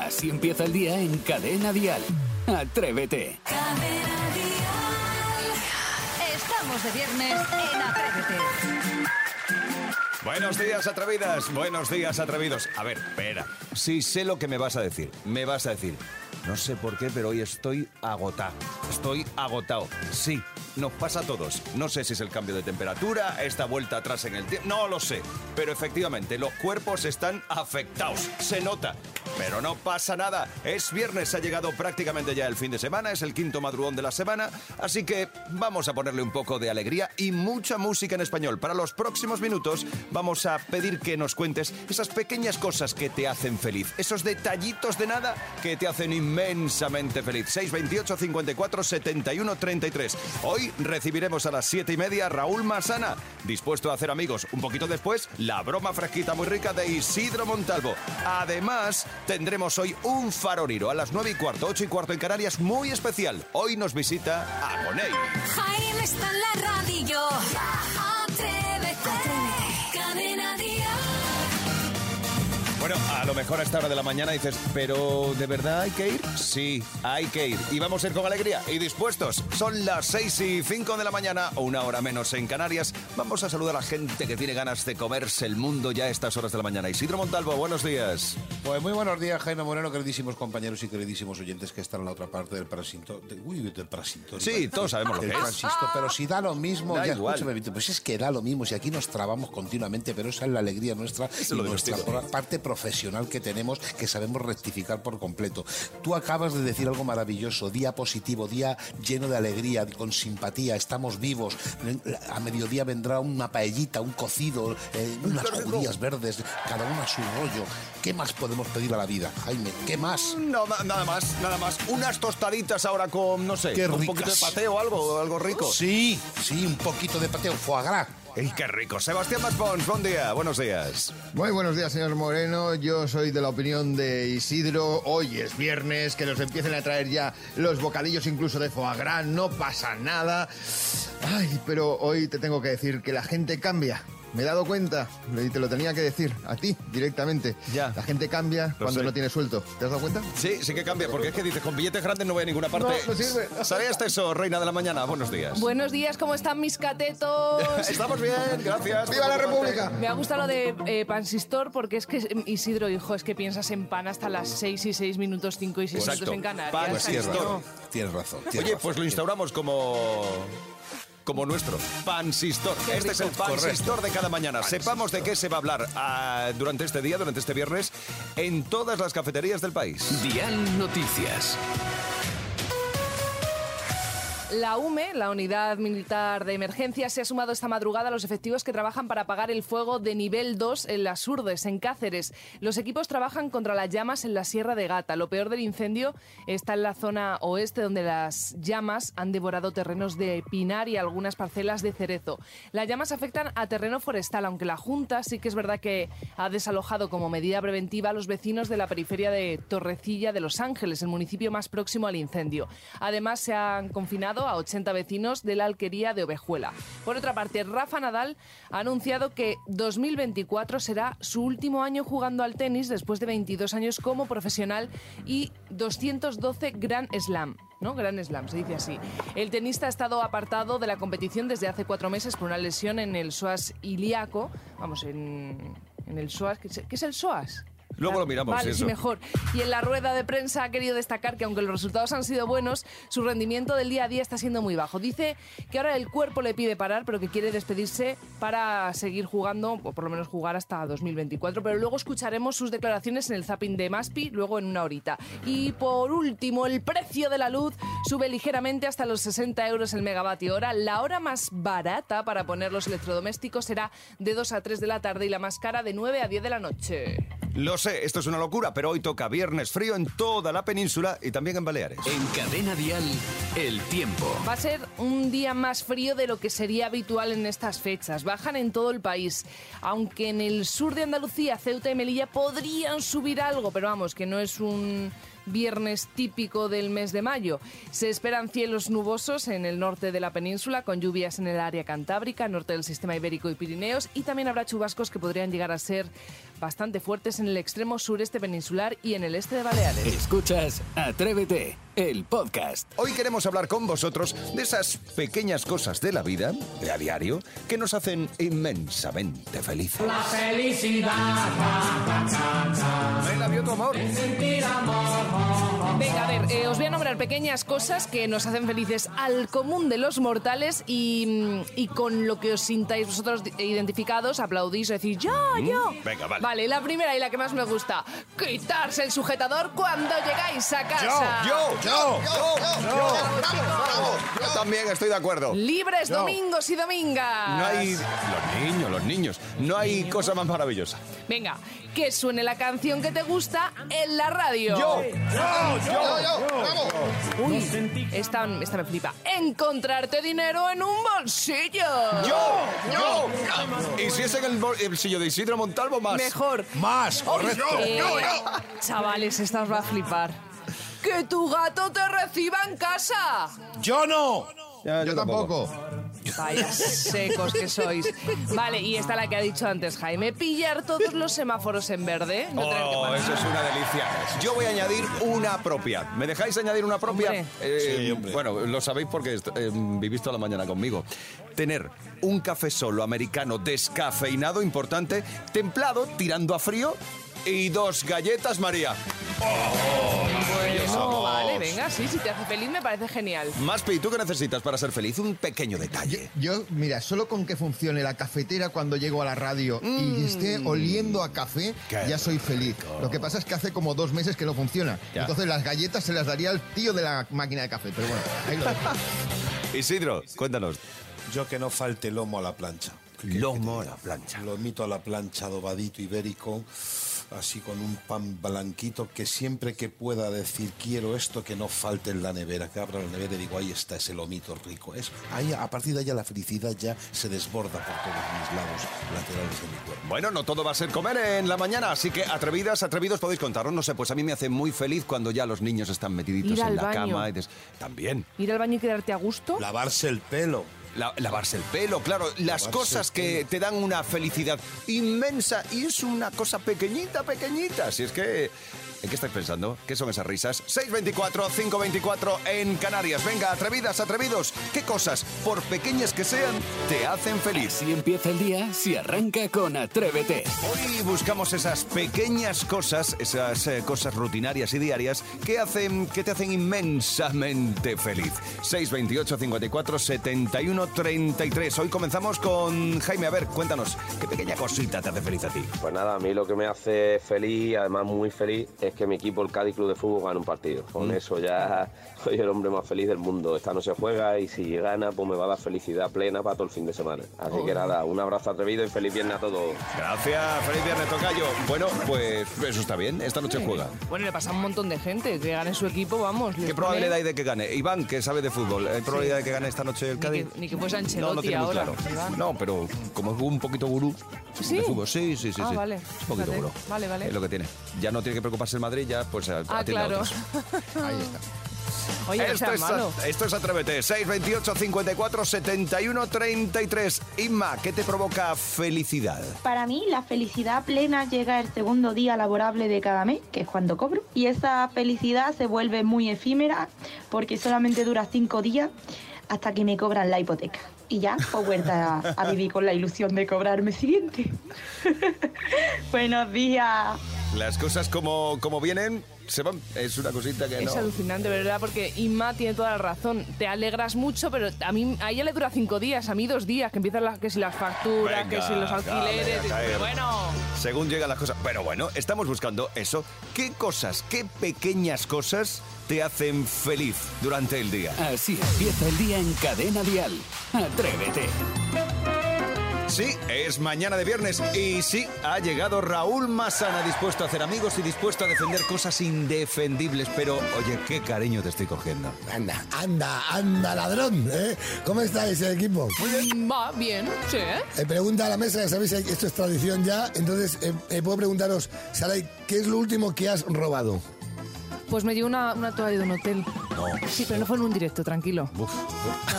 Así empieza el día en Cadena Dial. Atrévete. Cadena Dial. Estamos de viernes en Atrévete. Buenos días, atrevidas. Buenos días, atrevidos. A ver, espera. Sí sé lo que me vas a decir. Me vas a decir. No sé por qué, pero hoy estoy agotado. Estoy agotado. Sí, nos pasa a todos. No sé si es el cambio de temperatura, esta vuelta atrás en el tiempo. No lo sé. Pero efectivamente, los cuerpos están afectados. Se nota. Pero no pasa nada. Es viernes, ha llegado prácticamente ya el fin de semana, es el quinto madrugón de la semana, así que vamos a ponerle un poco de alegría y mucha música en español. Para los próximos minutos vamos a pedir que nos cuentes esas pequeñas cosas que te hacen feliz, esos detallitos de nada que te hacen inmensamente feliz. 628 54 71 33. Hoy recibiremos a las 7 y media Raúl Masana, dispuesto a hacer amigos. Un poquito después, la broma fresquita muy rica de Isidro Montalvo. Además, tendremos hoy un faroriro a las 9 y cuarto, 8 y cuarto en Canarias, muy especial. Hoy nos visita Agoney. Jaime está en la radio. Bueno, a lo mejor a esta hora de la mañana dices, pero ¿de verdad hay que ir? Sí, hay que ir. Y vamos a ir con alegría y dispuestos. Son las 6 y 5 de la mañana, o una hora menos en Canarias. Vamos a saludar a la gente que tiene ganas de comerse el mundo ya a estas horas de la mañana. Isidro Montalvo, buenos días. Pues muy buenos días, Jaime Moreno, queridísimos compañeros y queridísimos oyentes que están en la otra parte del parasinto. de- uy, del parasinto. Sí, todos sabemos lo que es. pero si da lo mismo, Da ya igual. pues es que da lo mismo, si aquí nos trabamos continuamente, pero esa es la alegría nuestra es y nuestra parte profesional que tenemos, que sabemos rectificar por completo. Tú acabas de decir algo maravilloso, día positivo, día lleno de alegría, con simpatía, estamos vivos. A mediodía vendrá una paellita, un cocido, eh, unas judías verdes, cada una a su rollo. ¿Qué más podemos pedir a la vida, Jaime? ¿Qué más? No, na- nada más, nada más. Unas tostaditas ahora con, no sé, Qué un ricas. poquito de pateo, algo, algo rico. Sí, sí, un poquito de pateo, foie gras. ¡Ey, qué rico! Sebastián Maspons, buen día, buenos días. Muy buenos días, señor Moreno. Yo soy de la opinión de Isidro. Hoy es viernes, que nos empiecen a traer ya los bocadillos incluso de foie gras. No pasa nada. Ay, pero hoy te tengo que decir que la gente cambia. Me he dado cuenta y te lo tenía que decir a ti directamente. Ya. La gente cambia cuando sé. no tiene suelto. ¿Te has dado cuenta? Sí, sí que cambia, porque es que dices, con billetes grandes no voy a ninguna parte. No, no sirve. ¿Sabías eso, reina de la mañana? Buenos días. Buenos días, ¿cómo están mis catetos? Estamos bien, gracias. ¡Viva la República! Me ha gustado lo de eh, Pansistor porque es que, Isidro, hijo, es que piensas en pan hasta las 6 y 6 minutos, 5 y 6 Exacto. minutos en Canarias. Pan, Pues tienes razón, tienes razón. tienes Oye, razón. pues lo instauramos como como nuestro pansistor. Este es el pansistor de cada mañana. Sepamos de qué se va a hablar ah, durante este día, durante este viernes, en todas las cafeterías del país. Dial Noticias. La UME, la Unidad Militar de Emergencia, se ha sumado esta madrugada a los efectivos que trabajan para apagar el fuego de nivel 2 en las Urdes, en Cáceres. Los equipos trabajan contra las llamas en la Sierra de Gata. Lo peor del incendio está en la zona oeste, donde las llamas han devorado terrenos de pinar y algunas parcelas de cerezo. Las llamas afectan a terreno forestal, aunque la Junta sí que es verdad que ha desalojado como medida preventiva a los vecinos de la periferia de Torrecilla de Los Ángeles, el municipio más próximo al incendio. Además, se han confinado a 80 vecinos de la alquería de Ovejuela. Por otra parte, Rafa Nadal ha anunciado que 2024 será su último año jugando al tenis después de 22 años como profesional y 212 Grand Slam. ¿no? Grand Slam, se dice así. El tenista ha estado apartado de la competición desde hace cuatro meses por una lesión en el psoas ilíaco. Vamos, en, el psoas. ¿Qué es, qué es el psoas? Luego lo miramos, Vale, eso. sí, mejor. Y en la rueda de prensa ha querido destacar que aunque los resultados han sido buenos, su rendimiento del día a día está siendo muy bajo. Dice que ahora el cuerpo le pide parar, pero que quiere despedirse para seguir jugando, o por lo menos jugar hasta 2024. Pero luego escucharemos sus declaraciones en el zapping de Maspi, luego en una horita. Y por último, el precio de la luz sube ligeramente hasta los 60 euros el megavatio hora. La hora más barata para poner los electrodomésticos será de 2 a 3 de la tarde y la más cara de 9 a 10 de la noche. Lo sé, esto es una locura, pero hoy toca viernes frío en toda la península y también en Baleares. En Cadena Dial, el tiempo. Va a ser un día más frío de lo que sería habitual en estas fechas. Bajan en todo el país. Aunque en el sur de Andalucía, Ceuta y Melilla podrían subir algo, pero vamos, que no es un viernes típico del mes de mayo. Se esperan cielos nubosos en el norte de la península, con lluvias en el área cantábrica, norte del sistema ibérico y Pirineos, y también habrá chubascos que podrían llegar a ser bastante fuertes en el extremo sureste peninsular y en el este de Baleares. Escuchas Atrévete, el podcast. Hoy queremos hablar con vosotros de esas pequeñas cosas de la vida, de a diario, que nos hacen inmensamente felices. La felicidad. vio tu amor. Venga, a ver, eh, os voy a nombrar pequeñas cosas que nos hacen felices al común de los mortales y, mm, y con lo que os sintáis vosotros identificados, aplaudís decís yo, yo. Venga, vale. Vale, la primera y la que más me gusta, quitarse el sujetador cuando llegáis a casa. Yo, yo, yo, yo, yo también estoy de acuerdo. Libres domingos y domingas. No hay... Los niños, los niños. No hay cosa más maravillosa. Venga, que suene la canción que te gusta en la radio. Yo, yo, yo, yo, vamos. Uy, esta, esta me flipa. Encontrarte dinero en un bolsillo. Yo, yo. Y si es en el bolsillo de Isidro Montalvo, más. Mejor. Más, correcto. Eh, chavales, esta os va a flipar. ¡Que tu gato te reciba en casa! ¡Yo no! Yo tampoco. Vaya secos que sois. Vale, y esta la que ha dicho antes Jaime. Pillar todos los semáforos en verde. No tener que Oh, parar. eso es una delicia. Yo voy a añadir una propia. ¿Me dejáis añadir una propia? Hombre. Eh, Sí, hombre. Bueno, lo sabéis porque est- eh, vivís toda la mañana conmigo. Tener un café solo americano descafeinado, importante, templado, tirando a frío, y dos galletas María. Bueno, vale, venga, sí, si te hace feliz me parece genial. Maspi, ¿tú qué necesitas para ser feliz? Un pequeño detalle. Yo, mira, solo con que funcione la cafetera cuando llego a la radio y esté oliendo a café, Mm. Qué ya soy feliz. Lo que pasa es que hace como dos meses que no funciona. Ya. Entonces las galletas se las daría al tío de la máquina de café. Pero bueno, ahí lo dejo. Isidro, cuéntanos. Yo que no falte lomo a la plancha. Lomo a la plancha. Lomito a la plancha, adobadito ibérico, así con un pan blanquito que siempre que pueda decir quiero esto que no falte en la nevera, que abra la nevera y digo ahí está ese lomito rico. Es, ahí, a partir de ahí la felicidad ya se desborda por todos mis lados laterales de mi cuerpo. Bueno, no todo va a ser comer en la mañana, así que atrevidas, atrevidos podéis contaros. No sé, pues a mí me hace muy feliz cuando ya los niños están metiditos Ir en al la baño. cama. Y des- También. Ir al baño y quedarte a gusto. Lavarse el pelo. La- lavarse el pelo, claro, las Lavarse cosas que te dan una felicidad inmensa y es una cosa pequeñita, pequeñita. Si es que, ¿en qué estáis pensando? ¿Qué son esas risas? 624, 524 en Canarias. Venga, atrevidas, atrevidos. ¿Qué cosas, por pequeñas que sean, te hacen feliz? Si empieza el día, si arranca con Atrévete. Hoy buscamos esas pequeñas cosas, esas eh, cosas rutinarias y diarias que hacen que te hacen inmensamente feliz. 628 54 71 33. Hoy comenzamos con Jaime. A ver, cuéntanos, ¿qué pequeña cosita te hace feliz a ti? Pues nada, a mí lo que me hace feliz, además muy feliz, es que mi equipo, el Cádiz Club de Fútbol, gane un partido. Con eso ya soy el hombre más feliz del mundo. Esta no se juega y si gana, pues me va a dar felicidad plena para todo el fin de semana. Así que nada, un abrazo atrevido y feliz viernes a todos. Gracias, feliz viernes, Tocayo. Bueno, pues eso está bien, esta noche juega. Bueno, le pasa a un montón de gente que gane su equipo, vamos. ¿Qué pone- probabilidad hay de que gane? Iván, que sabe de fútbol, ¿hay probabilidad de que gane esta noche el Ni Cádiz? que- ni que fuese No, no Ancelotti muy ahora, claro. No, pero como es un poquito gurú ¿Sí? de fútbol. Sí, sí, sí. Ah, sí. vale. Es un poquito gurú. Vale, vale. Es lo que tiene. Ya no tiene que preocuparse el Madrid, ya pues a- Ah, atiende a claro. otros. Ahí está. Oye, esto, es, malo. esto es Atrévete. 628 54 71 33. Inma, ¿qué te provoca felicidad? Para mí, la felicidad plena llega el segundo día laborable de cada mes, que es cuando cobro. Y esa felicidad se vuelve muy efímera porque solamente dura cinco días hasta que me cobran la hipoteca. Y ya, pues vuelta a, a vivir con la ilusión de cobrarme siguiente. Buenos días. Las cosas como, como vienen se van. Es una cosita que Es no. alucinante, ¿verdad? Porque Inma tiene toda la razón. Te alegras mucho, pero a mí a ella le dura cinco días, a mí dos días, que empiezan las, que si las facturas, Venga, que si los alquileres. caer. pero bueno, Según llegan las cosas. Pero bueno, estamos buscando eso. ¿Qué cosas, qué pequeñas cosas te hacen feliz durante el día? Así empieza el día en Cadena Dial. Atrévete. Sí, es mañana de viernes y sí, ha llegado Raúl Masana dispuesto a hacer amigos y dispuesto a defender cosas indefendibles. Pero, oye, qué cariño te estoy cogiendo. Anda, anda, anda, ladrón, ¿eh? ¿Cómo estáis el equipo? va bien, sí, ¿eh? Eh, pregunta a la mesa, ya sabéis, esto es tradición ya, entonces eh, eh, puedo preguntaros, Saray, ¿qué es lo último que has robado? Pues me llevo una, una toalla de un hotel. No. Sí, pero no fue en un directo, tranquilo. No,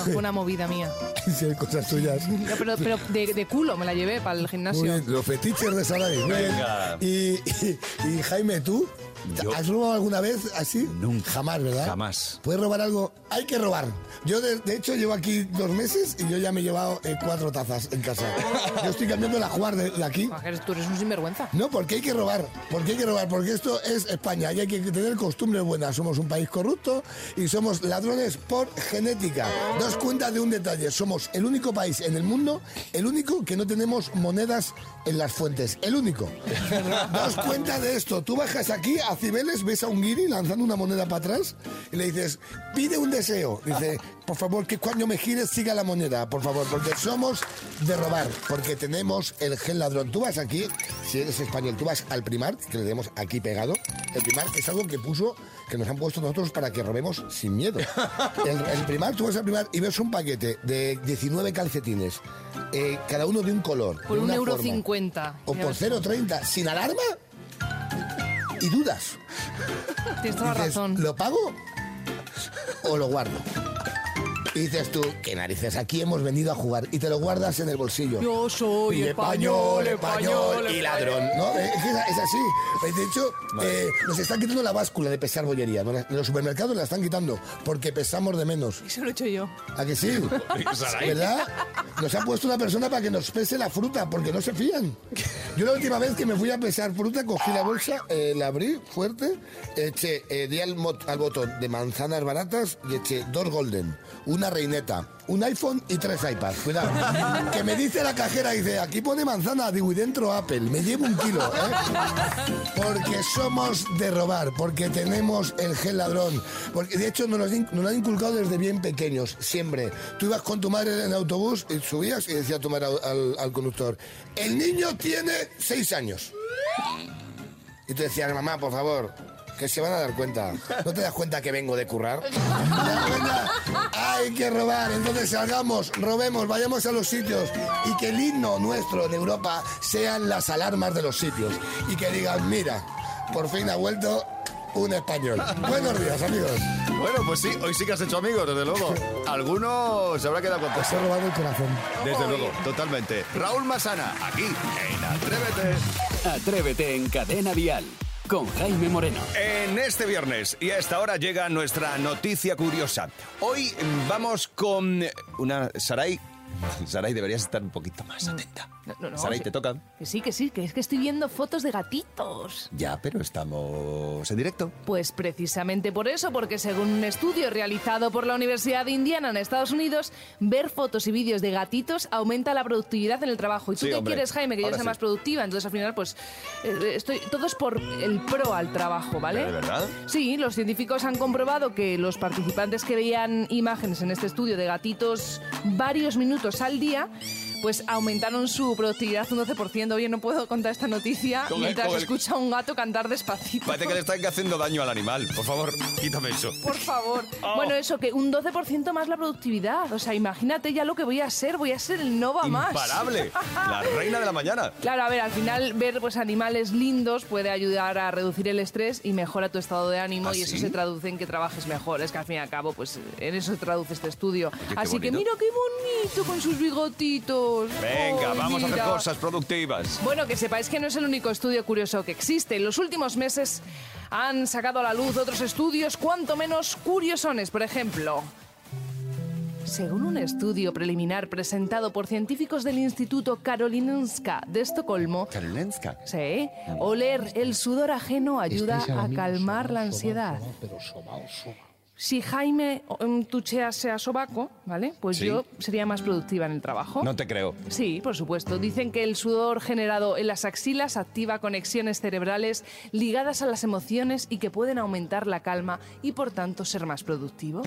fue una movida mía. Sí, hay cosas tuyas. No, pero pero de, de culo me la llevé para el Muy gimnasio. bien, los fetiches de Saray. Venga. Y, y- y Jaime, ¿tú? Yo- ¿Has robado alguna vez así? Nunca. Jamás, ¿verdad? Jamás. ¿Puedes robar algo? Hay que robar. Yo, de, de hecho, llevo aquí dos meses y yo ya me he llevado eh, cuatro tazas en casa. Yo estoy cambiando la jugar de, de aquí. Tú eres un sinvergüenza. No, porque hay que robar, porque hay que robar, porque esto es España y hay que tener costumbres buenas. Somos un país corrupto y somos ladrones por genética. Daos cuenta de un detalle, somos el único país en el mundo, el único que no tenemos monedas en las fuentes, el único. Daos cuenta de esto, tú bajas aquí a Cibeles, ves a un guiri lanzando una moneda para atrás y le dices, pide un deseo. Dice, por favor, que cuando me gires siga la moneda, por favor, porque somos de robar, porque tenemos el gel ladrón. Tú vas aquí, si eres español, tú vas al primar, que le tenemos aquí pegado. El primar es algo que puso, que nos han puesto nosotros para que robemos sin miedo. El, el primar, tú vas al primar y ves un paquete de 19 calcetines, eh, cada uno de un color. Por de un euro forma, cincuenta. O por 0,30, sin alarma. Y dudas. Tienes toda la Dices, razón. ¿Lo pago o lo guardo? Y dices tú, ¿qué narices? Aquí hemos venido a jugar y te lo guardas en el bolsillo. Yo soy Y español, español, y español. ladrón. ¿no? Es, es así. De hecho, eh, nos están quitando la báscula de pesar bollería. En los supermercados la están quitando porque pesamos de menos. Eso lo he hecho yo. ¿A que sí? ¿Verdad? Nos ha puesto una persona para que nos pese la fruta porque no se fían. Yo la última vez que me fui a pesar fruta, cogí la bolsa, eh, la abrí fuerte, eché, eh, di al, mot- al botón de manzanas baratas y eché dos golden, una reineta, un iPhone y tres iPads. Cuidado. Que me dice la cajera, dice, aquí pone manzana, digo, y dentro Apple. Me llevo un kilo, ¿eh? Porque somos de robar, porque tenemos el gel ladrón. Porque de hecho nos lo, han- nos lo han inculcado desde bien pequeños, siempre. Tú ibas con tu madre en el autobús y subías y decía tu madre al, al- al conductor, el niño tiene seis años. Y tú decías, mamá, por favor, que se van a dar cuenta. ¿No te das cuenta que vengo de currar? ¿Te das cuenta? Hay que robar. Entonces salgamos, robemos, vayamos a los sitios y que el himno nuestro en Europa sean las alarmas de los sitios. Y que digan, mira, por fin ha vuelto un español. Buenos días, amigos. Bueno, pues sí, hoy sí que has hecho amigos, desde luego. Algunos se habrá quedado con Os he robado el corazón. Desde luego, totalmente. Raúl Masana, aquí en Atrévete. Atrévete en Cadena Dial con Jaime Moreno. En este viernes y a esta hora llega nuestra noticia curiosa. Hoy vamos con una Saray. Saray, deberías estar un poquito más atenta. No, te toca. Que sí, que sí, que es que estoy viendo fotos de gatitos. Ya, pero estamos en directo. Pues precisamente por eso, porque según un estudio realizado por la Universidad de Indiana en Estados Unidos, ver fotos y vídeos de gatitos aumenta la productividad en el trabajo. ¿Y tú Sí, qué hombre. quieres, Jaime? Que yo sea sí. más productiva. Entonces al final, pues, eh, estoy, todo es por el pro al trabajo, ¿vale? ¿De verdad? Sí, los científicos han comprobado que los participantes que veían imágenes en este estudio de gatitos varios minutos al día, pues aumentaron su productividad un 12%. Oye, no puedo contar esta noticia Con mientras el- escucha a un gato cantar despacito. Parece que le están haciendo daño al animal. Por favor, quítame eso. Por favor. Oh. Bueno, eso, que un 12% más la productividad. O sea, imagínate ya lo que voy a ser. Voy a ser el Nova más. Imparable. La reina de la mañana. Claro, a ver, al final ver pues animales lindos puede ayudar a reducir el estrés y mejora tu estado de ánimo ¿Ah, y eso sí? se traduce en que trabajes mejor. Es que al fin y al cabo, pues en eso se traduce este estudio. Así que mira qué bonito con sus bigotitos. Venga, Ay, vamos a hacer cosas productivas. Bueno, que sepáis que no es el único estudio curioso que existe. En los últimos meses han sacado a la luz otros estudios cuanto menos curiosones. Por ejemplo, según un estudio preliminar presentado por científicos del Instituto Karolinska de Estocolmo, Karolinska. sí, oler el sudor ajeno ayuda a calmar la ansiedad. Si Jaime mm, tuchea sea sobaco, ¿vale? Pues Sí. yo sería más productiva en el trabajo. No te creo. Sí, por supuesto. Dicen que el sudor generado en las axilas activa conexiones cerebrales ligadas a las emociones y que pueden aumentar la calma y por tanto ser más productivo.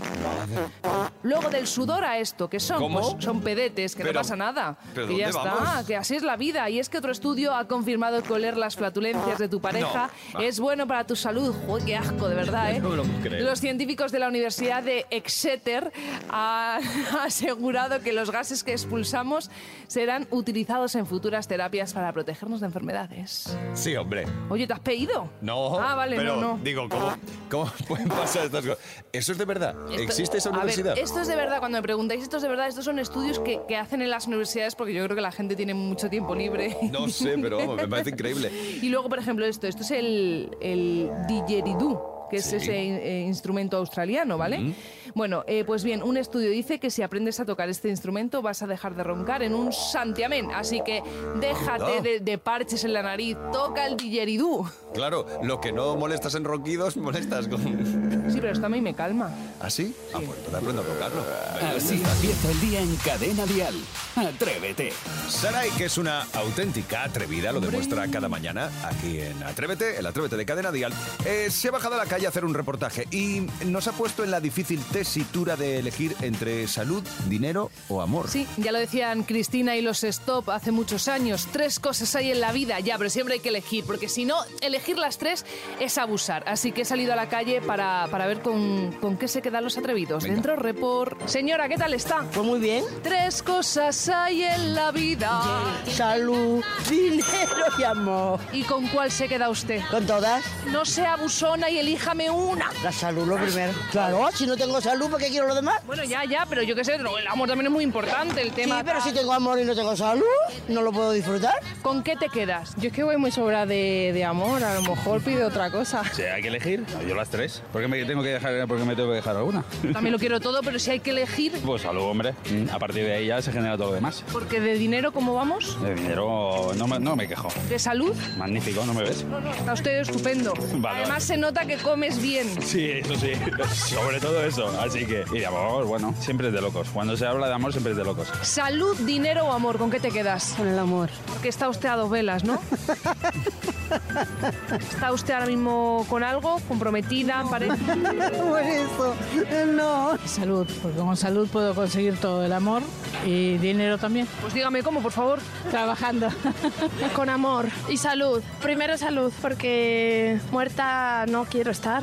Luego del sudor a esto, que son? ¿Cómo? Pues son pedetes, que Pero- no pasa nada. ¿pero que ya está, vamos? que así es la vida. Y es que otro estudio ha confirmado que oler las flatulencias de tu pareja No. es bueno para tu salud. Joder, qué asco, de verdad, ¿eh? No lo. Los científicos de la Universidad de Exeter han asegurado que los gases que expulsamos serán utilizados en futuras terapias para protegernos de enfermedades. Sí, hombre. Oye, ¿te has pedido? No. Ah, vale, pero no, no. digo, ¿cómo, ¿Cómo pueden pasar estas cosas? ¿Eso es de verdad? Esto- ¿Existe esa a ver, universidad? esto es de verdad, cuando me preguntáis, esto es de verdad, estos son estudios que, que hacen en las universidades porque yo creo que la gente tiene mucho tiempo libre. No sé, pero vamos, me parece increíble. Y luego, por ejemplo, esto, esto es el, el didgeridoo, que es ese eh, instrumento australiano, ¿vale? Bueno, eh, pues bien, un estudio dice que si aprendes a tocar este instrumento vas a dejar de roncar en un santiamén. Así que déjate de, de parches en la nariz, toca el didgeridoo. Claro, lo que no molestas en ronquidos, molestas con... Sí, pero esto a mí me calma. ¿Ah, sí? Ah, pues entonces aprendo a tocarlo. Así empieza el día en Cadena Dial. Atrévete. Sarai, que es una auténtica atrevida, lo demuestra cada mañana aquí en Atrévete, el Atrévete de Cadena Dial, eh, se ha bajado a la calle a hacer un reportaje y nos ha puesto en la difícil tesitura de elegir entre salud, dinero o amor. Sí, ya lo decían Cristina y los Stop hace muchos años. Tres cosas hay en la vida, ya, pero siempre hay que elegir, porque si no, elegir las tres es abusar. Así que he salido a la calle para, para ver con, con qué se quedan los atrevidos. Venga. Dentro, report. Señora, ¿qué tal está? Pues muy bien. Tres cosas hay en la vida. Salud, dinero y amor. ¿Y con cuál se queda usted? Con todas. No sea abusona y elíjame una. La salud lo primero. Claro, si no tengo salud, ¿por qué quiero lo demás? Bueno, ya, ya, pero yo qué sé, el amor también es muy importante, el Sí, tema. pero si tengo amor y no tengo salud, no lo puedo disfrutar. ¿Con qué te quedas? Yo es que voy muy sobra de, de amor, a lo mejor pide otra cosa. Si hay que elegir, yo las tres. ¿Por qué me tengo que dejar, por qué me tengo que dejar alguna? También lo quiero todo, pero si hay que elegir, Pues salud, hombre. A partir de ahí ya se genera todo lo demás. porque de dinero, ¿cómo vamos? De dinero no me, no me quejo. ¿De salud? Magnífico, ¿no me ves? Está usted estupendo. Vale, Además vale. se nota que comes bien. Sí, eso sí. Sobre todo eso. Así que. Y de amor, bueno, siempre es de locos. Cuando se habla de amor, siempre es de locos. Salud, dinero o amor, ¿con qué te quedas? Con el amor. Porque está usted a dos velas, ¿no? ¿Está usted ahora mismo con algo? ¿Comprometida? ¿Pareja? Por eso, no. Salud, porque con salud puedo conseguir todo el amor y dinero también. Pues dígame cómo, por favor. Trabajando. Con amor y salud. Primero salud, porque muerta no quiero estar.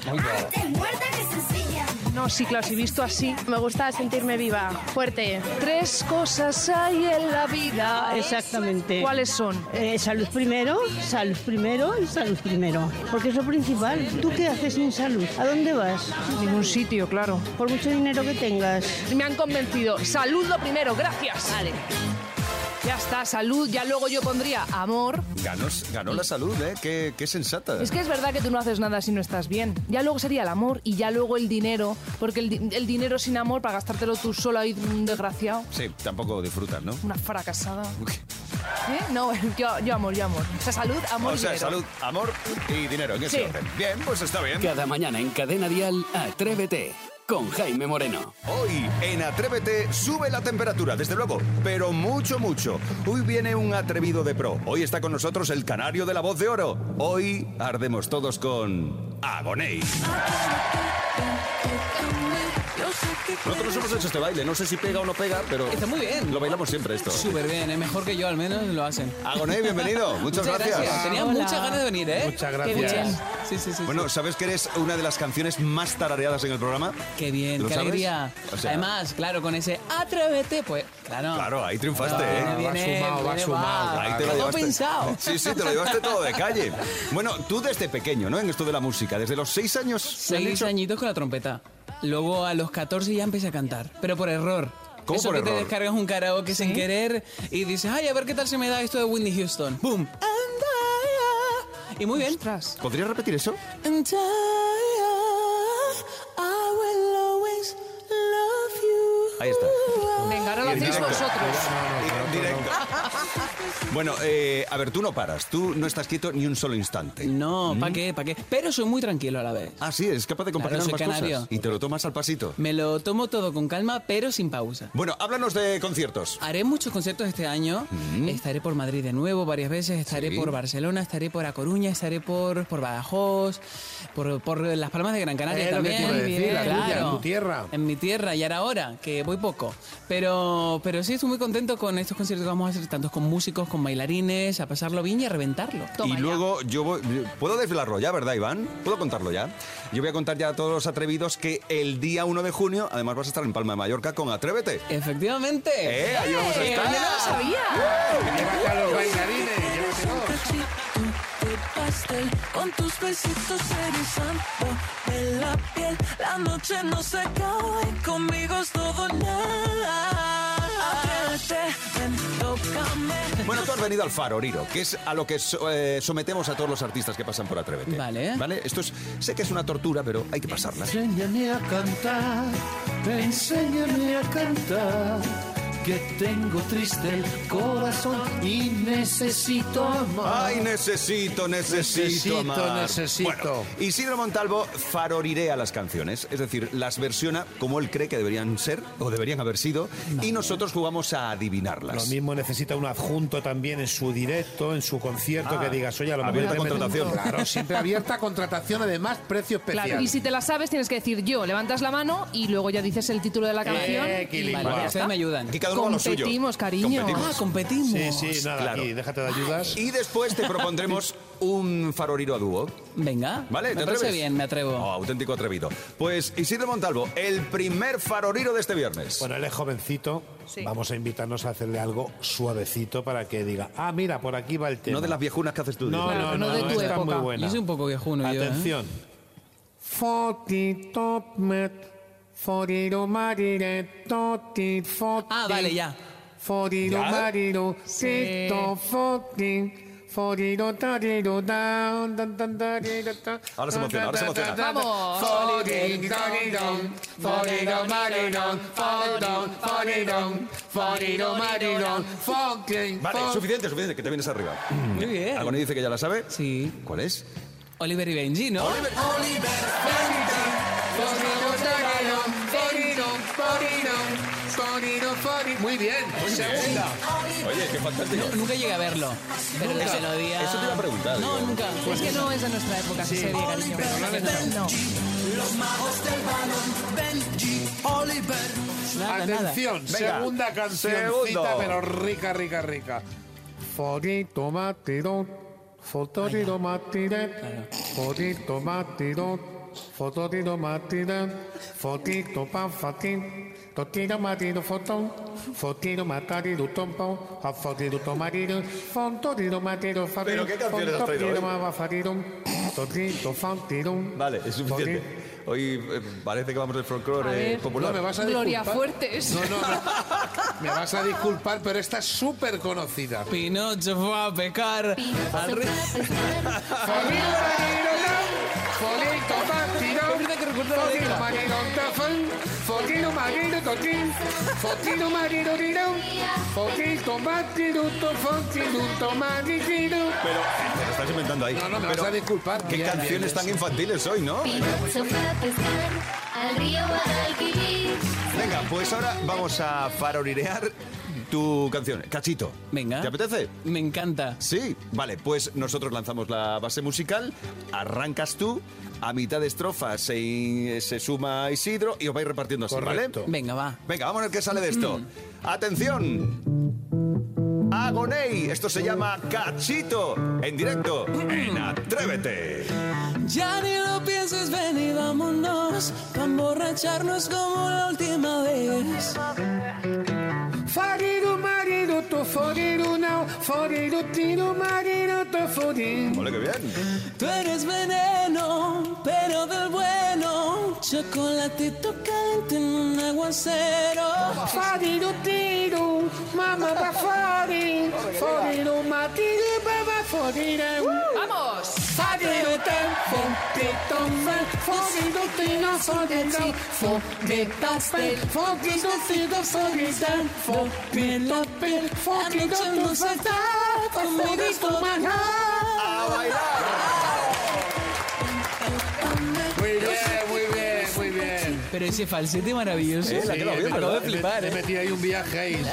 No, sí, claro, si visto así. Me gusta sentirme viva, fuerte. Tres cosas hay en la vida. Exactamente. ¿Cuáles son? Eh, salud primero, salud primero y salud primero. Porque es lo principal. ¿Tú qué haces sin salud? ¿A dónde vas? Ningún sitio, claro. Por mucho dinero que tengas. Me han convencido. Salud lo primero, gracias. Vale. Ya está, salud. Ya luego yo pondría amor. Ganó, ganó la salud, ¿eh? Qué, qué sensata. Es que es verdad que tú no haces nada si no estás bien. Ya luego sería el amor y ya luego el dinero, porque el, di- el dinero sin amor para gastártelo tú solo ahí, un desgraciado, Sí, tampoco disfrutan, ¿no? una fracasada. ¿Eh? No, yo, yo amor, yo amor. O sea, salud, amor O y sea, dinero. salud, amor y dinero, en ese Sí. orden. Bien, pues está bien. Cada mañana en Cadena Dial, Atrévete con Jaime Moreno. Hoy en Atrévete sube la temperatura, desde luego, pero mucho, mucho. Hoy viene un atrevido de pro. Hoy está con nosotros el canario de la voz de oro. Hoy ardemos todos con Agoney. Nosotros hemos hecho este baile, no sé si pega o no pega, pero Está muy bien. lo bailamos siempre esto. Súper bien, ¿eh? mejor que yo al menos lo hacen. Agoney, bienvenido. Muchas, gracias. Tenía Hola. muchas ganas de venir, ¿eh? Muchas gracias. bien. Sí, sí, sí. Bueno. ¿sabes que eres una de las canciones más tarareadas en el programa? Qué bien, ¿lo qué sabes? alegría. O sea- Además, claro, con ese atrévete, pues, claro. Claro, ahí triunfaste, Claro, ¿eh? viene, sumado, va sumado. Ahí te lo Todo llevaste. pensado. Sí, sí, te lo llevaste todo de calle. Bueno, tú desde pequeño, ¿no? En esto de la música, desde los seis años. ¿me han Seis añitos con la trompeta. Luego a los 14 ya empecé a cantar, pero por error. ¿Cómo Eso por que te descargas un karaoke sin querer y dices, ay, a ver qué tal se me da esto de Whitney Houston. ¡Boom! And I- Y muy bien. ¿Podrías repetir eso? And I, I will always love you. Ahí está. Venga, ahora lo hacéis vosotros. Y- Directo. Bueno, eh, a ver, tú no paras, tú no estás quieto ni un solo instante. No, ¿para qué? ¿Para qué? Pero soy muy tranquilo a la vez. Ah, sí, es capaz de compaginar Claro, soy canario. cosas. Y te lo tomas al pasito. Me lo tomo todo con calma, pero sin pausa. Bueno, háblanos de conciertos. Haré muchos conciertos este año. Estaré por Madrid de nuevo varias veces. Estaré Sí. por Barcelona, estaré por A Coruña, estaré por, por Badajoz, por, por Las Palmas de Gran Canaria Eh, lo que también. te iba a decir, la tuya, claro. en tu tierra. En mi tierra, y ahora ahora, que voy poco. Pero, pero sí estoy muy contento con estos conciertos que vamos a hacer, tantos con músicos, con bailarines, a pasarlo bien y a reventarlo. y luego yo voy... ¿Puedo desvelarlo ya, verdad, Iván? ¿Puedo contarlo ya? Yo voy a contar ya a todos los atrevidos que el día 1 de junio, además vas a estar en Palma de Mallorca con Atrévete. Efectivamente. ¡Eh! Ahí vamos a ¡Eh! estar. ¡Yo no lo sabía! Llévate a los bailarines, llévatelos. con tus besitos erizando de la piel. La noche no se acaba y conmigo es todo nada. Bueno, tú has venido al faro, Riro, que es a lo que so- eh, sometemos a todos los artistas que pasan por Atrévete. Vale. ¿Vale? Esto es, sé que es una tortura, pero hay que pasarla. Enséñame a cantar, enséñame a cantar, que tengo triste el corazón y necesito amar. Ay, necesito, necesito, Necesito, amar. necesito. Bueno, Isidro Montalvo farorirea las canciones, es decir, las versiona como él cree que deberían ser o deberían haber sido, y nosotros jugamos a adivinarlas. Lo mismo necesita un adjunto también en su directo, en su concierto, Ah, que digas, oye, a lo mejor abierta contratación. Claro, siempre abierta contratación, además, precio especial. Claro, y si te la sabes tienes que decir yo, levantas la mano y luego ya dices el título de la canción. y vale, me ayudan. Cada uno a lo suyo. Competimos, cariño. Competimos. Ah, competimos. Sí, sí, nada, Claro. aquí, déjate de ayudas. Y después te propondremos un faroriro a dúo. Venga. ¿Vale? ¿Te Me atreves? bien, me atrevo. Oh, auténtico atrevido. Pues Isidro Montalvo, el primer faroriro de este viernes. Bueno, él es jovencito. Sí. Vamos a invitarnos a hacerle algo suavecito para que diga, ah, mira, por aquí va el tema. no de las viejunas que haces tú. No, no, no no, de tu está época. muy buena. Yo soy un poco viejuno yo, ¿eh? Foriro marire, toti foti. Ah, vale, ya. Foriro ¿Ya? mariro, tito foti. Foriro tariro down, dan dan dariro ta. Ahora se emociona, ahora se emociona. Vamos. Foriro tarirón, foriro marirón, foridón, foridón, foriro marirón, fokin, Vale, suficiente, suficiente, que te vienes arriba. Muy bien. Dice que ya la sabe. Sí. ¿Cuál es? Oliver y Benji, ¿no? Foriro tarirón, foridón, Muy bien, segunda. Oye, qué fantástico. No, nunca llegué a verlo. Pero la melodía... Eso te iba a preguntar. No, digo. nunca. Es que no es de nuestra época, esa serie, cariño. No. Nada, nada. Atención, Venga, segunda cancioncita, segundo. pero rica, rica, rica. Matiro, fotorito matiro, fotorito matire, fotito pa fatin, totiro matiro fotón, fotiro matarido tompo, a fatin, Pero qué canciones has traído hoy. mafarirón, totito fantirón. Vale, es suficiente. Hoy eh, parece que vamos del A folclore popular. No, me vas a Gloria disculpar. Fuertes. No, no, no. Me vas a disculpar, pero esta es súper conocida. Pinocho fue a pecar al Folito recuerdo la letra. fotito mariro totín, fotito mariro rirón, fotito matiro to, fotito to mariro. Pero te lo estás inventando ahí. No, no, me vas a disculpar. Qué canciones tan infantiles hoy, ¿no? Venga, pues ahora vamos a farorirear tu canción. Cachito. Venga. ¿Te apetece? Me encanta. Sí, vale, pues nosotros lanzamos la base musical, arrancas tú, a mitad de estrofa se, se suma Isidro y os vais repartiendo así, Correcto. ¿vale? Venga, va. Venga, vamos a ver qué sale de esto. ¡Atención! Agoney, esto se llama Cachito, en directo, en Atrévete. Ya ni lo pienses, ven y vámonos. Pa' emborracharnos como la última vez. Fariru fodido, tô fodido, não. Fodido, tiro, marido, tô fodido. Hola, qué bien. Tú eres veneno, pero del bueno. Chocolate tocante en un aguacero. Fodido, tiro, mamá pa' fodido. Fodido, matiro, papá fodido. ¡Vamos! ¡A bailar! Muy bien, muy bien, muy bien. Pero ese falsete maravilloso. Eh, la que lo flipar, He ¿eh? metido ahí un viaje ahí.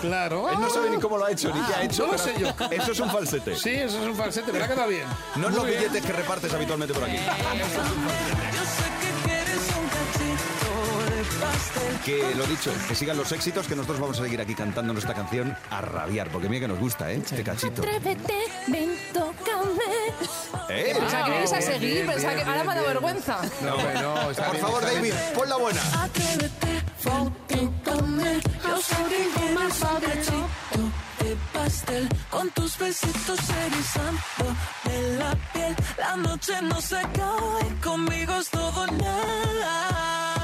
Claro. Él no sabe ni cómo lo ha hecho, ni qué ha hecho. no lo sé yo. Eso es un falsete. Sí, eso es un falsete, pero ha quedado bien. No es los bien. billetes que repartes habitualmente por aquí. Yo sé que quieres un cachito de pastel Que lo dicho, que sigan los éxitos, que nosotros vamos a seguir aquí cantando nuestra canción a rabiar, porque mira que nos gusta, ¿eh? Este cachito. Atrévete, ven, tócame. ¿Eh? Pensaba que ibais a seguir, bien, pensaba que bien, ahora me da bien, vergüenza. No, no, está Por bien, favor, está David, bien. pon la buena. Atrévete, tócame Yo soy el más cachito de pastel Con tus besitos erizando en la piel. La noche no se acaba y conmigo es todo nada.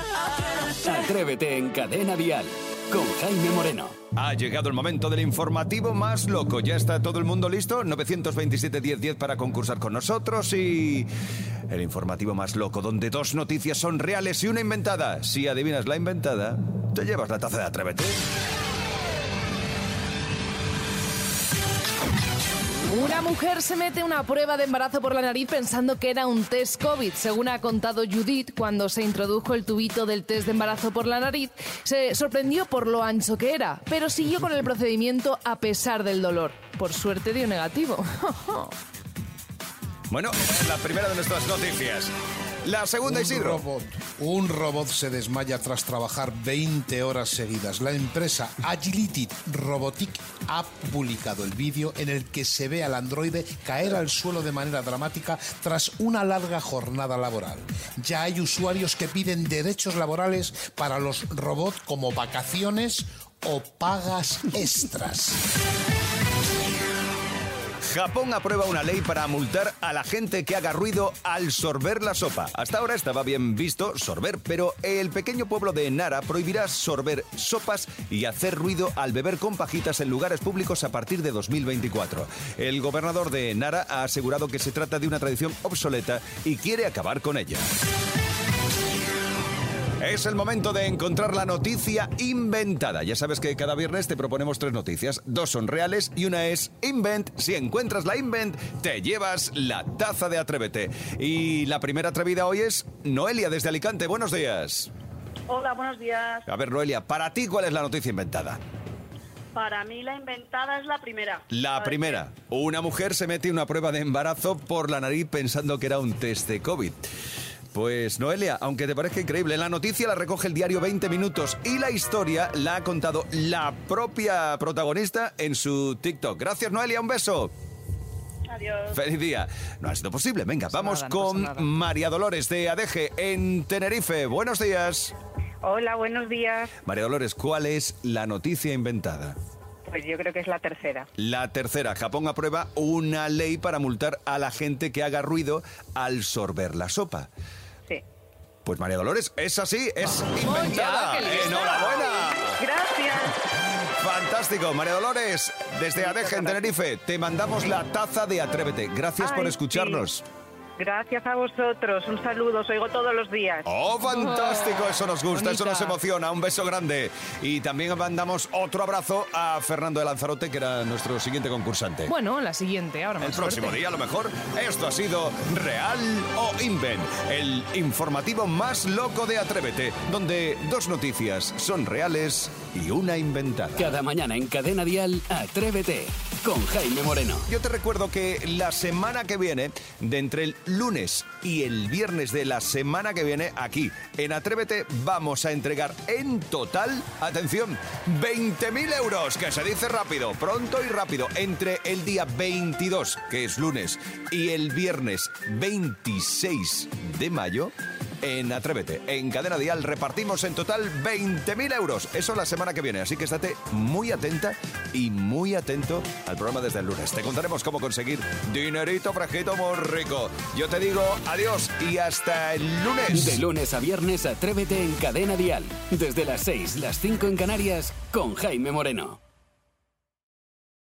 Atrévete en Cadena Dial con Jaime Moreno. Ha llegado el momento del informativo más loco. ¿Ya está todo el mundo listo? 927-1010 para concursar con nosotros y... El informativo más loco, donde dos noticias son reales y una inventada. Si adivinas la inventada, te llevas la taza de Atrévete. Una mujer se mete una prueba de embarazo por la nariz pensando que era un test COVID. Según ha contado Judith, cuando se introdujo el tubito del test de embarazo por la nariz, se sorprendió por lo ancho que era, pero siguió con el procedimiento a pesar del dolor. Por suerte dio negativo. Bueno, la primera de nuestras noticias. La segunda, un Isidro. robot, un robot se desmaya tras trabajar 20 horas seguidas. La empresa Agility Robotic ha publicado el vídeo en el que se ve al androide caer al suelo de manera dramática tras una larga jornada laboral. Ya hay usuarios que piden derechos laborales para los robots como vacaciones o pagas extras. Japón aprueba una ley para multar a la gente que haga ruido al sorber la sopa. Hasta ahora estaba bien visto sorber, pero el pequeño pueblo de Nara prohibirá sorber sopas y hacer ruido al beber con pajitas en lugares públicos a partir de 2024. El gobernador de Nara ha asegurado que se trata de una tradición obsoleta y quiere acabar con ella. Es el momento de encontrar la noticia inventada. Ya sabes que cada viernes te proponemos tres noticias. Dos son reales y una es invent. Si encuentras la invent, te llevas la taza de Atrévete. Y la primera atrevida hoy es Noelia desde Alicante. Buenos días. Hola, buenos días. A ver, Noelia, para ti, ¿cuál es la noticia inventada? Para mí la inventada es la primera. La primera. Una mujer se mete una prueba de embarazo por la nariz pensando que era un test de COVID. Pues Noelia, aunque te parezca increíble, la noticia la recoge el diario 20 Minutos y la historia la ha contado la propia protagonista en su TikTok. Gracias Noelia, un beso. Adiós. Feliz día. No ha sido posible. Venga, vamos nada, no con. María Dolores de Adeje en Tenerife. Buenos días. Hola, buenos días. María Dolores, ¿cuál es la noticia inventada? Pues yo creo que es la tercera. La tercera, Japón aprueba una ley para multar a la gente que haga ruido al sorber la sopa. Pues María Dolores, es así, es inventada. ¡Enhorabuena! Gracias. Fantástico, María Dolores, desde Adeje en Tenerife, te mandamos la taza de Atrévete. Gracias por escucharnos. Gracias a vosotros. Un saludo, os oigo todos los días. ¡Oh, fantástico! Eso nos gusta, eso nos emociona. Un beso grande. Y también mandamos otro abrazo a Fernando de Lanzarote, que era nuestro siguiente concursante. Bueno, la siguiente, ahora El más próximo suerte. día, a lo mejor, esto ha sido Real o Invent, el informativo más loco de Atrévete, donde dos noticias son reales y una inventada. Cada mañana en Cadena Dial, Atrévete con Jaime Moreno. Yo te recuerdo que la semana que viene, de entre el lunes y el viernes de la semana que viene, aquí en Atrévete, vamos a entregar en total, atención, 20.000 euros, que se dice rápido, pronto y rápido, entre el día 22, que es lunes, y el viernes 26 de mayo. En Atrévete, en Cadena Dial, repartimos en total 20.000 euros. Eso la semana que viene, así que estate muy atenta y muy atento al programa desde el lunes. Te contaremos cómo conseguir dinerito fresquito muy rico. Yo te digo adiós y hasta el lunes. De lunes a viernes, Atrévete en Cadena Dial. Desde las 6, las 5 en Canarias, con Jaime Moreno.